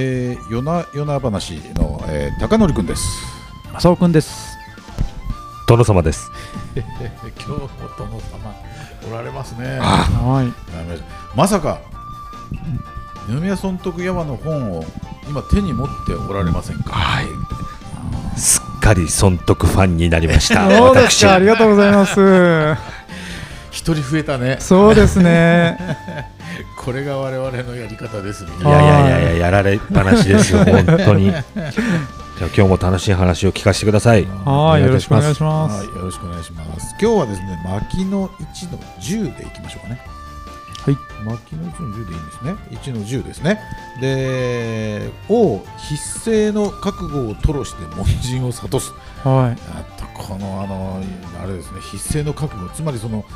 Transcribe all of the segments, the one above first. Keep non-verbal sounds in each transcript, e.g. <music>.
えー、夜な夜な話の、えー、高則くんです。正雄くんです。殿様です。<laughs> 今日も殿様おられますね。はい。まさか二宮尊徳山の本を今手に持っておられませんか？はい。すっかり損得ファンになりました。<laughs> そうです私か。ありがとうございます。<laughs> 一人増えたね。そうですね。これが我々のやり方ですみいたいな。やいやいやいややられっぱなしですよ本当に。<laughs> じゃあ今日も楽しい話を聞かせてください。はい。よろしくお願いしはます。い、よろしくお願いします。今日はですね、牧の1の10でいきましょうかね。はい。牧の1の10でいいんですね。1の10ですね。で、王必勝の覚悟を吐露して門人を諭す。はい。あとこのあのあれですね、必勝の覚悟、つまりその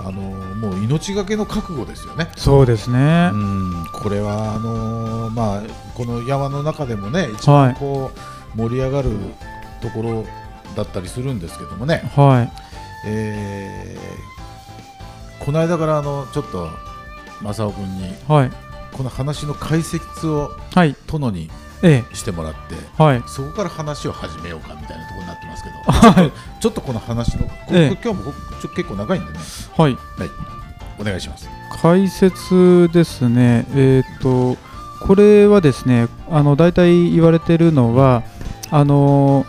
あのもう命がけの覚悟ですよね。そうですねう。ん、これはあのまあこの山の中でもね、一番はいこう盛り上がるところだったりするんですけどもね。はい。えーこの間からあのちょっと正雄君にはい。この話の解説をはい。殿にえしてもらってえ。はい。そこから話を始めようかみたいなところになってますけどちょっとちょっとこの話のこええ今日もちょ結構長いんでねはい。お願いします解説ですね。えっ、と、これはですね、あの、大体言われてるのは、あの、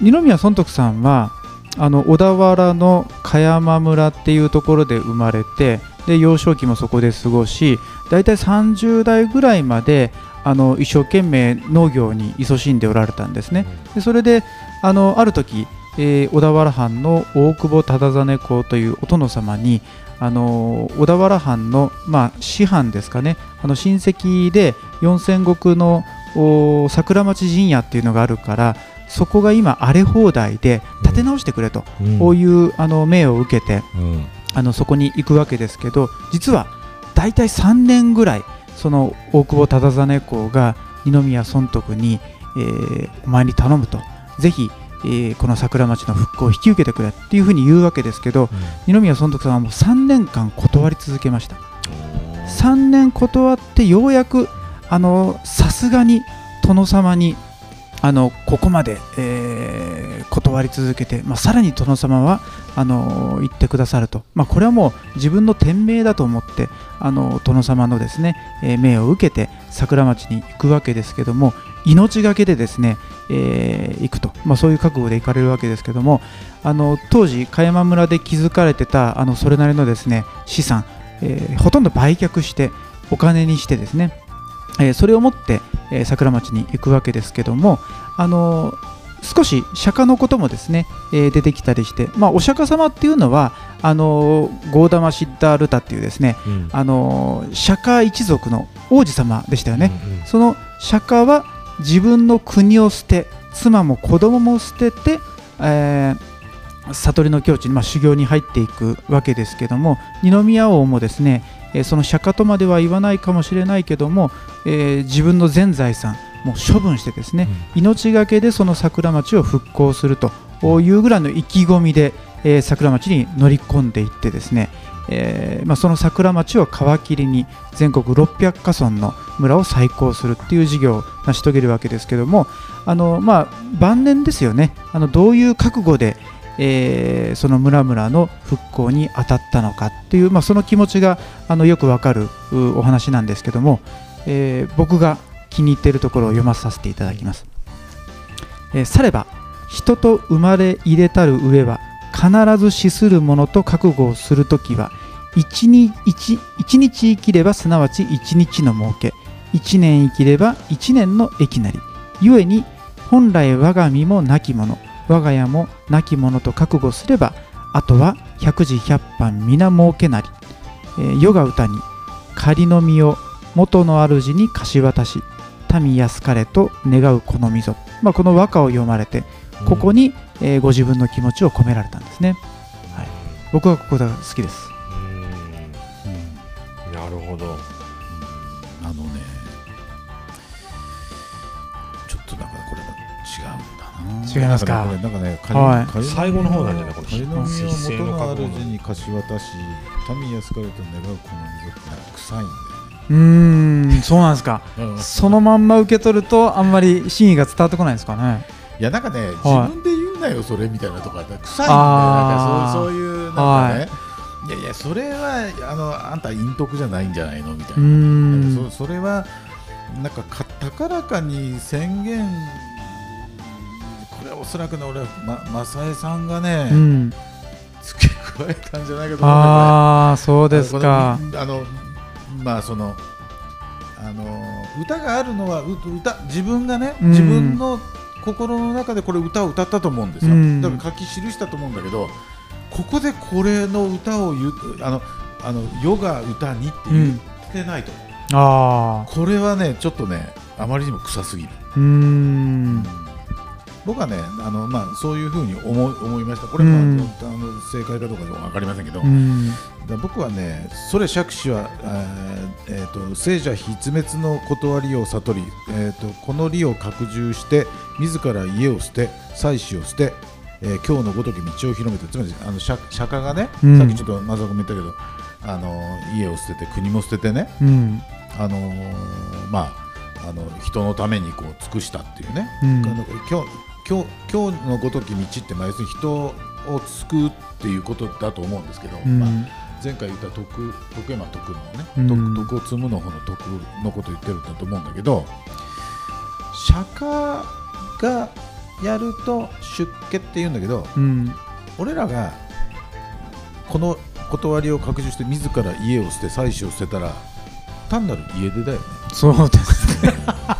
二宮尊徳さんは、あの小田原の茅山村っていうところで生まれてで幼少期もそこで過ごし大体30代ぐらいまであの一生懸命農業に勤しんでおられたんですね。でそれであのある時、えー小田原藩の大久保忠真公というお殿様にあの小田原藩の、まあ、師範ですかね。あの親戚で四千石のお桜町陣屋っていうのがあるからそこが今荒れ放題で建て直してくれと、うん。こういうあの命を受けてうんあのそこに行くわけですけど実は大体3年ぐらいその大久保忠真公が二宮尊徳に、えーお前に頼むと。ぜひ、えーこの桜町の復興を引き受けてくれっていうふうに言うわけですけど二宮尊徳さんはもう3年間断り続けました。3年断ってようやくあのさすがに殿様にあのここまで、えー断り続けて、まあ、さらに殿様はあの言ってくださると、まあ、これはもう自分の天命だと思ってあの殿様のですね、えー命を受けて桜町に行くわけですけども命がけでですね、えー行くと、まあ、そういう覚悟で行かれるわけですけどもあの当時茅山村で築かれてたあのそれなりのですね資産、えほとんど売却してお金にしてですね、えそれを持って、えー桜町に行くわけですけどもあの少し釈迦のこともですね、えー出てきたりして、まあ、お釈迦様っていうのはあのゴーダマ・シッダールタっていうですねうん。あの釈迦一族の王子様でしたよね、うんその釈迦は自分の国を捨て妻も子供も捨てて、えー悟りの境地に、まあ、修行に入っていくわけですけども二宮王もですね、えーその釈迦とまでは言わないかもしれないけども、えー自分の全財産もう処分してですね、命がけでその桜町を復興するというぐらいの意気込みで、えー桜町に乗り込んでいってですね、えーまあ、その桜町を皮切りに全国600カ村の村を再興するっていう事業を成し遂げるわけですけどもあの、まあ、晩年ですよね。あのどういう覚悟で、えーその村々の復興に当たったのかっていう、まあ、その気持ちがあのよくわかるお話なんですけども、えー僕が気に入っているところを読まさせていただきます。えーされば人と生まれ入れたる上は必ず死するものと覚悟をするときは一日生きればすなわち一日の儲け。一年生きれば一年の益なり。ゆえに本来我が身も亡き者我が家も亡き者と覚悟すればあとは百事百般皆儲けなり、えー世が歌に仮の身を元の主に貸し渡し民安かれと願うこのみぞ、まあ、この和歌を読まれてここに、えーご自分の気持ちを込められたんですね。はい。僕はここが好きです。うん。なるほど。違いますか？なんかねなんかねはい。仮最後の方なんじゃないこの仮の元の覚悟主に貸し渡し民安かれと願うこの溝って臭いんだよねうーん。うんそうなんですか。うん。そのまんま受け取るとあんまり真意が伝わってこないですかね。いやなんかね、はい。自分で言うなよそれみたいなとか臭いんだよなんかそうそういうなんかね、い、やいやそれはあのあんた陰徳じゃないんじゃないの？みたいうな、そそれはなんかか高らかに宣言これはおそらくね俺はま正江さんがね、うん。付け加えたんじゃないかと思うああそうですか。あのまあそのあの歌があるのはう歌自分がね、うん。自分の心の中でこれ歌を歌ったと思うんですよ、うん。だから書き記したと思うんだけどここでこれの歌を言うあのあの世が歌にって言ってないと。思う、ああこれはねちょっとねあまりにも臭すぎる、うーん僕はねあの、まあ、そういうふうに思い思いました。これも、うん。あの正解かどうか分かりませんけど、うん。僕はね、それ釈子は、えーえーと聖者必滅の断りを悟り、えー、とこの理を拡充して、自ら家を捨て、妻子を捨て、えー今日のごとき道を広めて、つまりあの釈釈迦がね、うん。さっきちょっとマザコも言ったけど、あの家を捨てて、国も捨ててね、うん。あのーまあ、あの人のためにこう尽くしたっていうね、うん。今日今日今日のごとき道って、まあ、要するに人を救うっていうことだと思うんですけど、うん。まあ、前回言った徳徳山徳のね、うん。徳徳を積むの方の徳のことを言ってるんだと思うんだけど釈迦がやると出家って言うんだけどうん。俺らがこの断りを拡充して自ら家を捨て妻子を捨てたら単なる家出だよね。そうですね <laughs>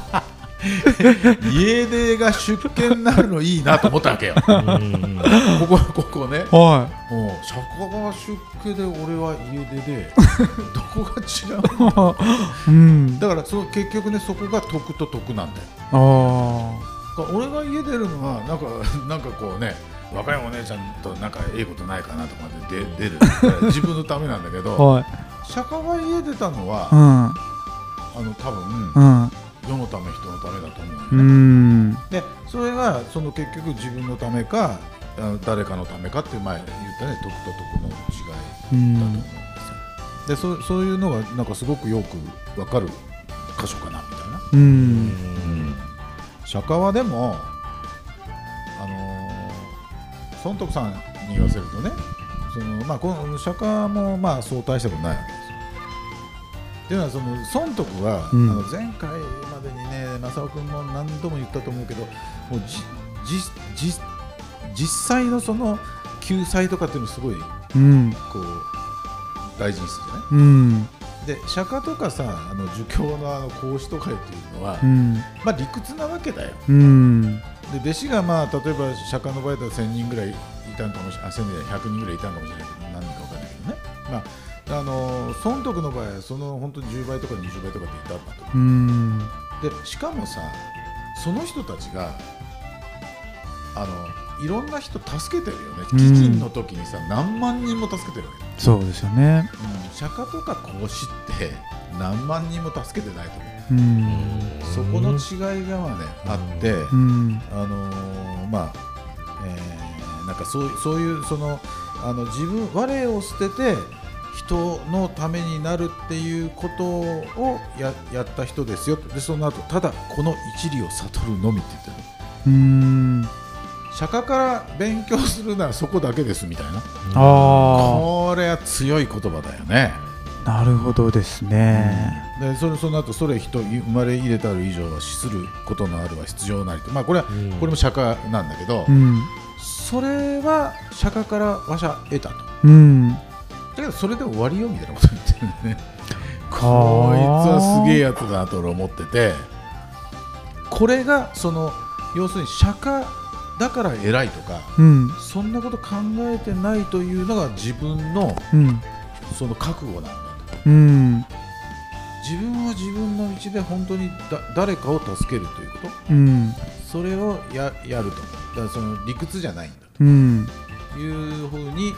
家出が出家になるのいいなと思ったわけよ。こうん。こここね。はもう釈迦が出家で俺は家出で <laughs> どこが違うの？い <laughs> うん。だからその結局ねそこが得と得なんだよ。あ俺が家出るのはなんか <laughs> なんかこうね若いお姉ちゃんとなんかええことないかなとかで出出る。自分のためなんだけあどはい。釈迦が家出たのはうん。あの多分うん世のため人のためだと思うね、んでそれがその結局自分のためか誰かのためかって前言ったね得と得の違いだと思うんですよ。でそそういうのがなんかすごくよくわかる箇所かなみたいな。ううんん釈迦はでもあのー孫徳さんに言わせるとねその、まあ、この釈迦もまあそう大したことないわけですよ。っていうのはその孫徳は、うん。あの前回までにね正雄君も何度も言ったと思うけどもうじじじ実際のその救済とかっていうのをすごいうん。こう大事にするじゃない？うん。で釈迦とかさあの儒教のあの孔子とかっていうのは、うん。まあ理屈なわけだよ。うん。で弟子がまあ例えば釈迦の場合だと1000人ぐらいいたんかもしれない1000人ぐらい100人ぐらいいたんかもしれないけど何人か分かんないけどね、まあ、あの孫徳の場合はその本当に10倍とか20倍とかっていたんだとう。ん。でしかもさその人たちがあのいろんな人助けてるよね。うん。飢饉の時にさ、何万人も助けてるわけだ、そうですよね。うん、釈迦とか孔子って何万人も助けてないと思う。うん。そこの違いがまあねあって、うん。あのーまあ、えーなんかそうそういうそのあの自分我を捨てて人のためになるっていうことをややった人ですよでその後ただこの一理を悟るのみって言ってる。うん。釈迦から勉強するならそこだけですみたいな。あこれは強い言葉だよね。あなるほどですね。でそれその後それ人生まれ入れたる以上は死することのあるは必要なりと。まあこれはうん。これも釈迦なんだけど、うん。それは釈迦からわしゃ得たと。うんそれで終わりよみたいなこと言ってるね。かこいつはすげえやつだなと俺思ってて、これがその要するに釈迦だから偉いとか、うんそんなこと考えてないというのが自分のうんその覚悟なんだと。うん自分は自分の道で本当にだ誰かを助けるということ、うんそれをややると。だからその理屈じゃないんだうんというふうに。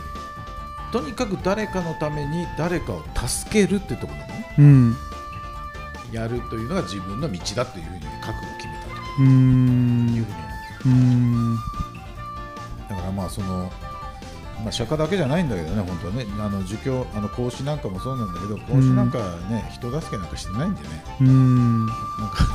とにかく誰かのために誰かを助けるってところだね。うん。やるというのが自分の道だというふうに覚悟を決めたとういうふうにだからまあそのまあ、釈迦だけじゃないんだけどね、本当はね、あの儒教、あの孔子なんかもそうなんだけど、孔子なんかね、人助けなんかしてないんでね、うん。なんか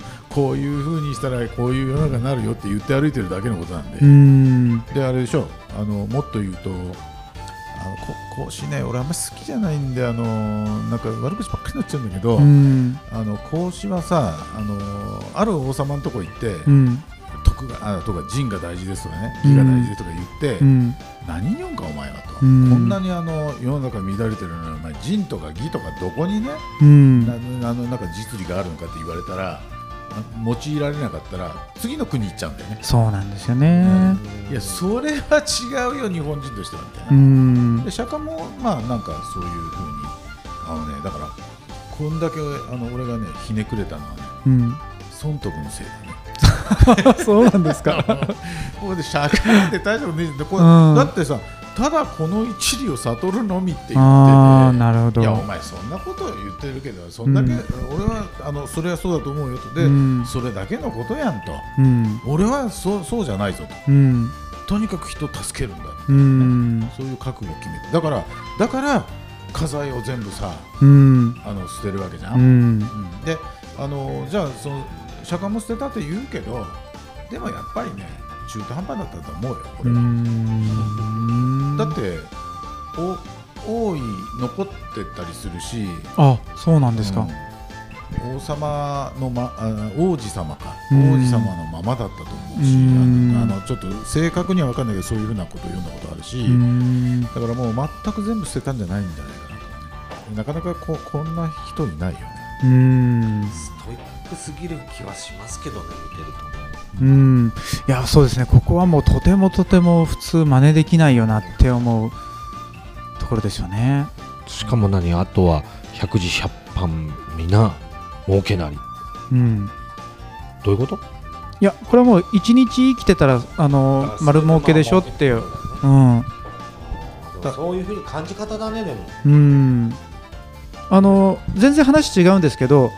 <laughs> こういうふうにしたら、こういう世の中になるよって言って歩いてるだけのことなんで、うん。で、あれでしょ、あのもっと言うと、あのこ孔子ね、俺、あんまり好きじゃないんで、あのなんか悪口ばっかりになっちゃうんだけど、うん。あの孔子はさあの、ある王様のとこ行って、うん。徳があとか仁が大事ですとかね、義が大事ですとか言って、うん。何言うんか、お前はと、うん。こんなにあの世の中乱れてるのに、お前、仁とか義とかどこにね、うん。なあのなんか実利があるのかって言われたら、あ用いられなかったら、次の国行っちゃうんだよね。そうなんですよね。いや、それは違うよ、日本人としてはみたいな。うん。で釈迦もまあなんかそういうふうにあのねだからこんだけあの俺がねひねくれたのはねうん。損得のせいだね。<laughs> そうなんですか。<laughs> ここで釈迦って大丈夫ねえこれ、うん。だってさただこの一理を悟るのみって言ってて、なるほど。いやお前そんなことを言ってるけどそんだけ、うん。俺はあのそれはそうだと思うよと。で、うん。それだけのことやんと。うん。俺はそうそうじゃないぞと。うん。とにかく人を助けるんだ、うん。そういう覚悟を決めて。だからだから家財を全部さうん。あの捨てるわけじゃん、であのじゃあその釈迦も捨てたって言うけどでもやっぱりね中途半端だったと思うよこうれは、んだってお王位残ってたりするし。あそうなんですか。うん。王様の、ま、あ王子様か。うん。王子様のままだったと思うし。うん。あのちょっと正確には分かんないけどそういうふうなことを読んだことあるし、うん。だからもう全く全部捨てたんじゃないんじゃないかなとなかなかここんな人いないよね。うん。ストイックすぎる気はしますけどね見てるとうん。いやそうですね。ここはもうとてもとても普通真似できないよなって思うところですよね。しかも何あとは百字百般皆儲けなり。うん。どういうこと？いやこれはもう一日生きてたらあの丸儲けでしょっていう。うん。そういうふうに感じ方だねでも。うん。あの全然話違うんですけど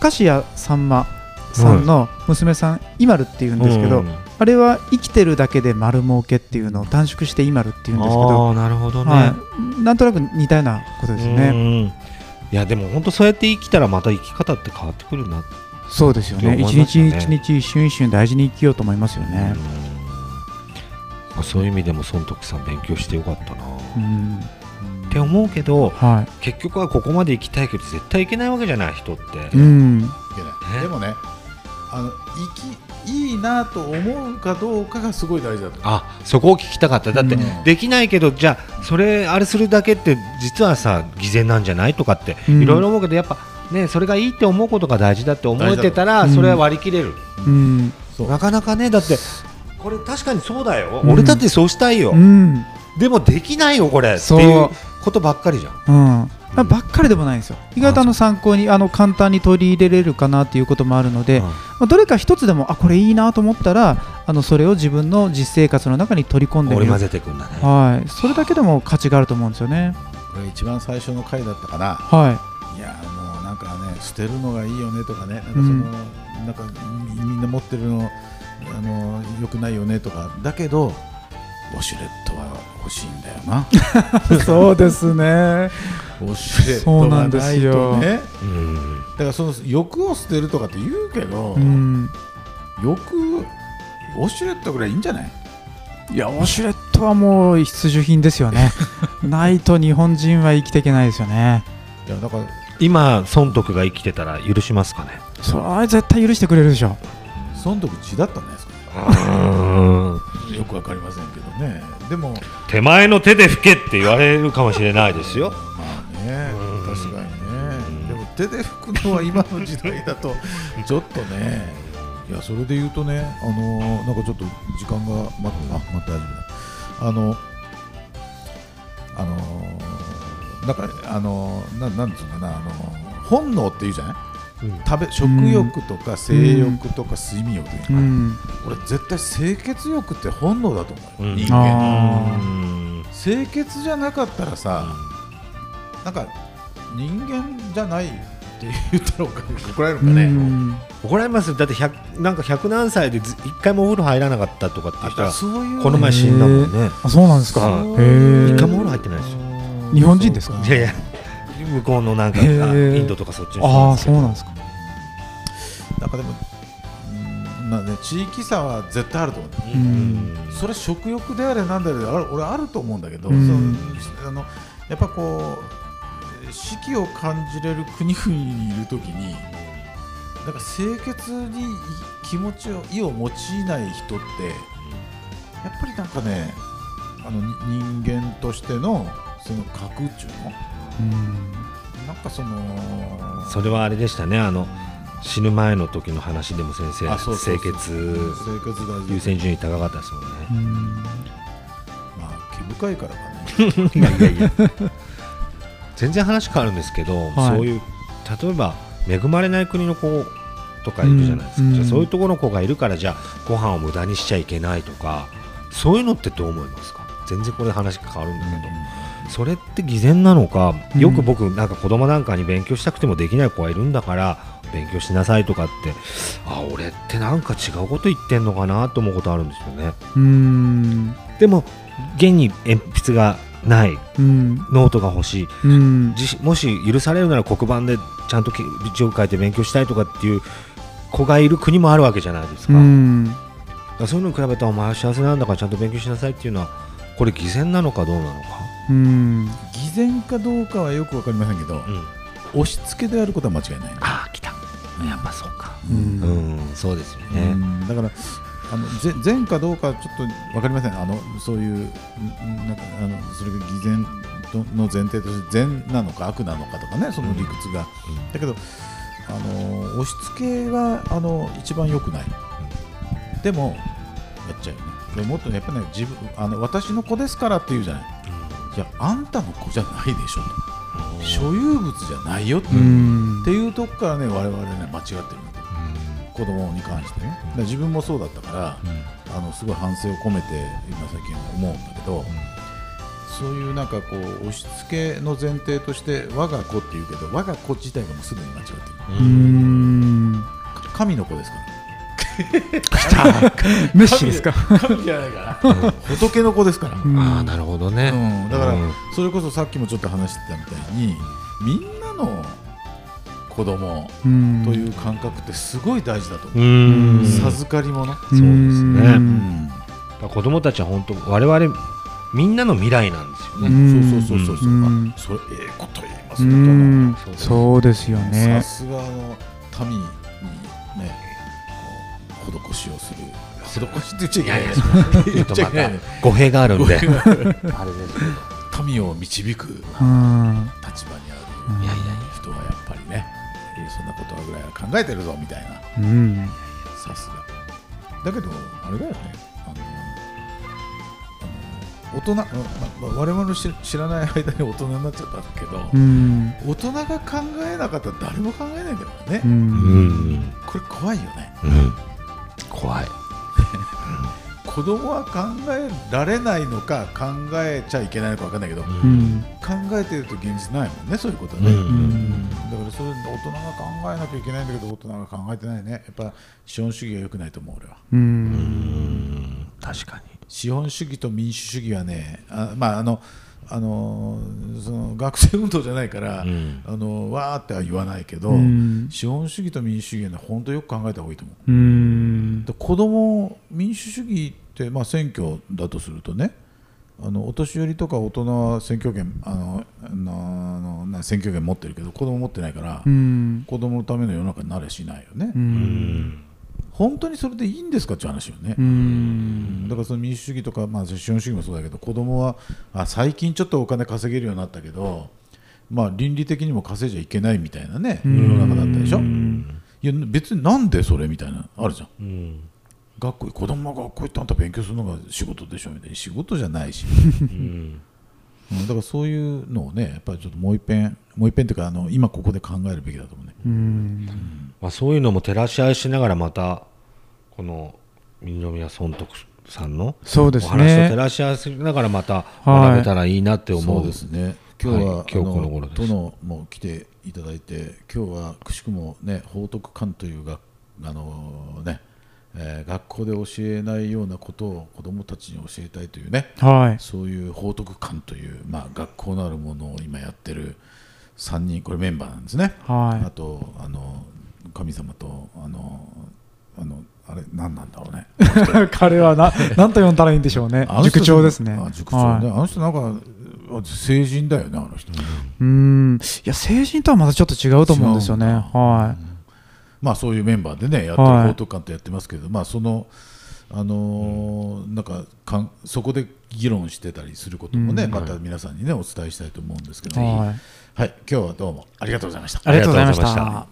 明石家さんまさんの娘さん、イマルっていうんですけど、うんあれは生きてるだけで丸儲けっていうのを短縮してイマルっていうんですけど、なるほどね、はい、なんとなく似たようなことですうね。んいやでも本当そうやって生きたらまた生き方って変わってくるなそうですよね。って一日一日一瞬一瞬大事に生きようと思いますよね。うんそういう意味でも孫徳さん勉強してよかったな、うん、って思うけどは結局はここまで行きたいけど絶対行けないわけじゃない人って、い。うん、でもねあの生きいいなと思うかどうかがすごい大事だとあそこを聞きたかった。だって、うん。できないけどじゃあそれあれするだけって実はさ偽善なんじゃないとかってうん。いろいろ思うけどやっぱねそれがいいって思うことが大事だって思えてたらそれは割り切れる、うん、なかなかねだってこれ確かにそうだよ、うん。俺だってそうしたいよ、うん、でもできないよこれ。っていう。ことばっかりじゃん。うん。ばっかりでもないんですよ。意外とあの参考にあの簡単に取り入れれるかなっていうこともあるので、うん。まあ、どれか一つでもあこれいいなと思ったらあのそれを自分の実生活の中に取り込んでみる織り交ぜていくんだね。はい、それだけでも価値があると思うんですよね。これ一番最初の回だったかな。はい。やもうなんかね捨てるのがいいよねとかね。なんかその、なんかみみんな持ってるのあの良くないよねとか。だけどウォシュレットは欲しいんだよな。い、<laughs> そうですね。ウォシュレッそうトがなんですよ。ないとね。うん。だからその欲を捨てるとかって言うけど、うん、欲ウォシュレットぐらいいいんじゃない？いや、ウォシュレットはもう必需品ですよね。<laughs> ないと日本人は生きていけないですよね。いやだから今孫徳が生きてたら許しますかね。それは絶対許してくれるでしょ。その時血だったんですか？うんよくわかりませんけどね。でも手前の手で拭けって言われるかもしれないですよ。まあね。うん確かにね。でも手で拭くのは今の時代だとちょっとね。いやそれで言うとねあのーなんかちょっと時間がまあまた大丈夫だ。あのあのーなんかあのーななんつうのかなあのー本能っていうじゃない？食べ食欲とか性欲とか睡眠欲とかな。うん、俺絶対清潔欲って本能だと思う人間。あうん清潔じゃなかったらさ、なんか人間じゃないって言ったら怒られるのかね、うん。怒られますよ。だって100なんか100何歳でず一回もお風呂入らなかったとかって言ったらこの前死んだもんね。あそうなんですか。一回もお風呂入ってないですよ。日本人ですか？いやいや向こうのなんかインドとかそっちの人ああですけど。そうなんですか。なんかでもうんまあね地域差は絶対あると思う。うん。それ食欲であれなんであれある俺あると思うんだけど、うん。そのあのやっぱこう四季を感じれる国々にいるときになんか清潔に気持ちを意を用いない人ってやっぱりなんかねあのに人間としてのその格っていうの？うんなんかそのそれはあれでしたね。あの死ぬ前の時の話でも先生清潔。優先順位高かったですもんね。うん。まあ毛深いからかね <laughs> いやいやいや。全然話変わるんですけど、はい。そういう例えば恵まれない国の子とかいるじゃないですか、うんじゃあそういうところの子がいるからじゃあご飯を無駄にしちゃいけないとかそういうのってどう思いますか？全然これ話変わるんだけど、それって偽善なのか、うん。よく僕なんか子供なんかに勉強したくてもできない子がいるんだから勉強しなさいとかってあ俺ってなんか違うこと言ってんのかなと思うことあるんですよね。うん。でも現に鉛筆がないうん。ノートが欲しいうん。自もし許されるなら黒板でちゃんと字を書いて勉強したいとかっていう子がいる国もあるわけじゃないですか,、うん。そういうのに比べたらお前は幸せなんだからちゃんと勉強しなさいっていうのはこれ偽善なのかどうなのか、うん。偽善かどうかはよくわかりませんけど、押し付けであることは間違いない。ね、ああ来た。やっぱそうか。ううん。ん、そうですようね、ん。だからあのぜ善かどうかはちょっと分かりません。あのそういううんなんかあのそれが偽善の前提として善なのか悪なのかとかねその理屈が、だけどあの押し付けはあの一番良くない、でもやっちゃうよね。でもっとねやっぱね自分あの私の子ですからって言うじゃないいやあんたの子じゃないでしょと。所有物じゃないよって。ういう,、とこからね我々ね間違ってる子供に関してね。自分もそうだったから、あのすごい反省を込めて今最近思うんだけど、そういうなんかこう押し付けの前提として我が子っていうけど我が子自体がもうすでに間違ってる。うん。神の子ですから <laughs> メッシですか？神じゃないから仏の子ですから、うん。ああなるほどね、うん、だから、うん。それこそさっきもちょっと話してたみたいにみんなの子供うん。という感覚ってすごい大事だと思う、うん。授かり物、そうですね。子供たちは本当我々みんなの未来なんですようね、ん。そうそうそうそう、う。ん。あそれええこと言いますうね、ん。そうですよさねすがの民にね施しをする。施しって言っちゃいけないね。ちょっとまた言っちゃいけない。ね語弊があるんで。<laughs> あれですけど民を導くうん。立場にあうんるいやいや。人はやっぱりねえーそんなことぐらいは考えてるぞみたいな。うん。さすが。だけどあれだよね。あのあの大人、まま我々の知知らない間に大人になっちゃったけど、うん。大人が考えなかったら誰も考えないんだからね、ううんん、これ怖いよね。うん、怖い。子供は考えられないのか考えちゃいけないのか分かんないけど、うん。考えてると現実ないもんねそういうことはね、うん。うんだからそれ大人が考えなきゃいけないんだけど大人が考えてないね。やっぱ資本主義が良くないと思う俺は。ううんん。確かに。資本主義と民主主義はねあまああのあのその学生運動じゃないから、うん。あのわーっては言わないけど、うん。資本主義と民主主義はね本当よく考えた方がいいと思う。うん。で子供民主主義って、まあ、選挙だとするとねあのお年寄りとか大人は選挙権あのあの選挙権持ってるけど子供持ってないから、うん。子供のための世の中になれしないよね、ううんん本当にそれでいいんですかっていう話よね、うん。だからその民主主義とか、まあ、資本主義もそうだけど子供はあ最近ちょっとお金稼げるようになったけど、まあ、倫理的にも稼いじゃいけないみたいなね世の中だったでしょ、いや別になんでそれみたいなあるじゃん。うん。学校子供が学校行ってあんた勉強するのが仕事でしょみたいな。仕事じゃないし、<laughs> うん。うんだからそういうのをねやっぱりちょっともう一遍もう一遍というかあの今ここで考えるべきだと思うね。うん。まあ、そういうのも照らし合いしながらまたこの二宮尊徳さんのそうですお話と照ねらし合わせながらまたはい。学べたらいいなって思う、そうですね。今日は、はい今日この頃です。殿も来ていただいて今日はくしくもね報徳館というがあのね、えー学校で教えないようなことを子どもたちに教えたいというねはい。そういう報徳館という、まあ、学校のあるものを今やってる3人これメンバーなんですね。あはとあの神様とあのあのあれ何なんだろうね。い <laughs> 彼はな <laughs> 何と呼んだらいいんでしょうね。塾長ですね。あ塾長ね、はい。あの人なんか成人だよねあの人。うーん。いや成人とはまたちょっと違うと思うんですよね。はまあそういうメンバーでねやってるはい。報徳館とやってますけど、まあそのあのーなんかかんそこで議論してたりすることもね、うん。また皆さんにねお伝えしたいと思うんですけど、いはい、はい。今日はどうもありがとうございました。ありがとうございました